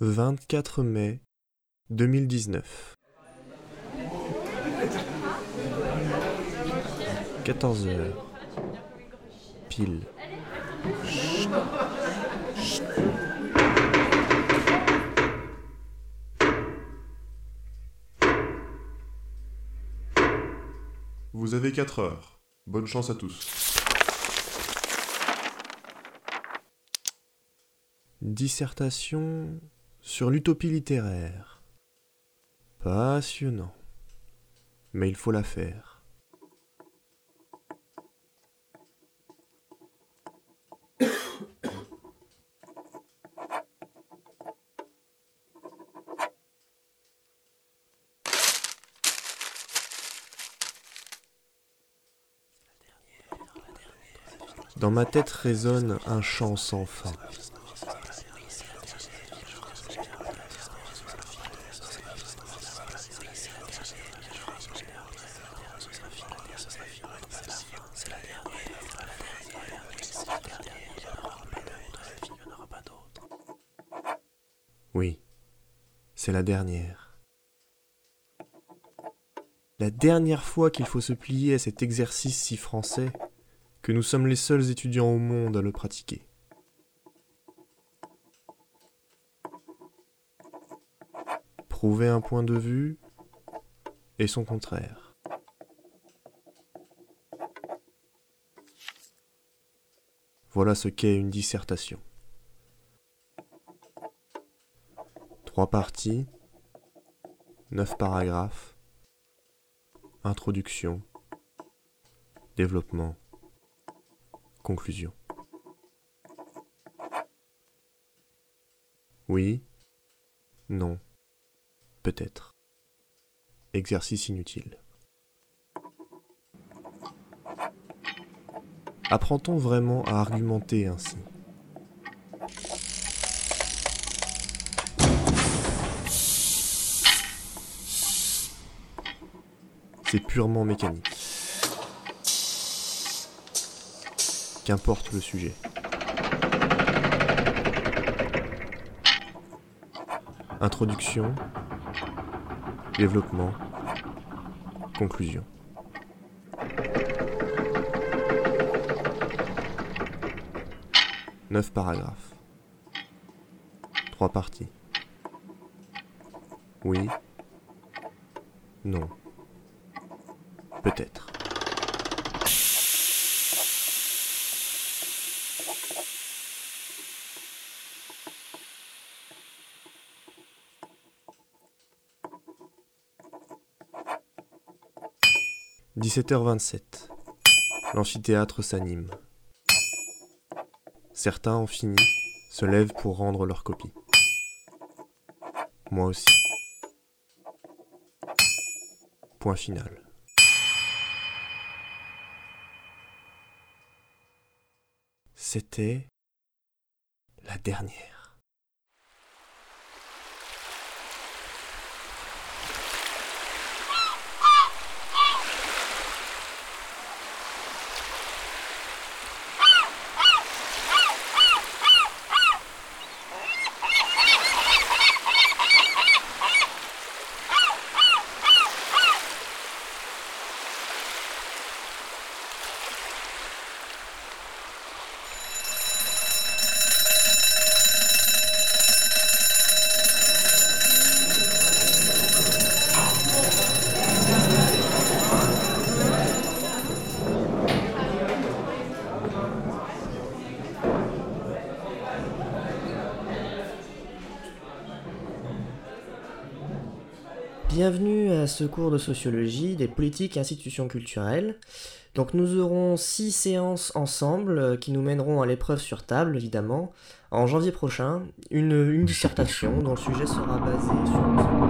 24 mai 2019. 14 heures. Pile. Vous avez 4 heures. Bonne chance à tous. Dissertation sur l'utopie littéraire. Passionnant. Mais il faut la faire. Dans ma tête résonne un chant sans fin. Oui, c'est la dernière. La dernière fois qu'il faut se plier à cet exercice si français que nous sommes les seuls étudiants au monde à le pratiquer. Prouver un point de vue et son contraire. Voilà ce qu'est une dissertation. Trois parties, neuf paragraphes, introduction, développement, conclusion. Oui, non, peut-être. Exercice inutile. Apprend-on vraiment à argumenter ainsi? C'est purement mécanique. Qu'importe le sujet. Introduction, développement, conclusion. Neuf paragraphes. Trois parties. Oui. Non. Peut-être. « 17h27. L'amphithéâtre s'anime. Certains ont fini, se lèvent pour rendre leur copie. Moi aussi. Point final. C'était la dernière. Bienvenue à ce cours de sociologie des politiques et institutions culturelles. Donc nous aurons six séances ensemble euh, qui nous mèneront à l'épreuve sur table évidemment en janvier prochain, une, une dissertation dont le sujet sera basé sur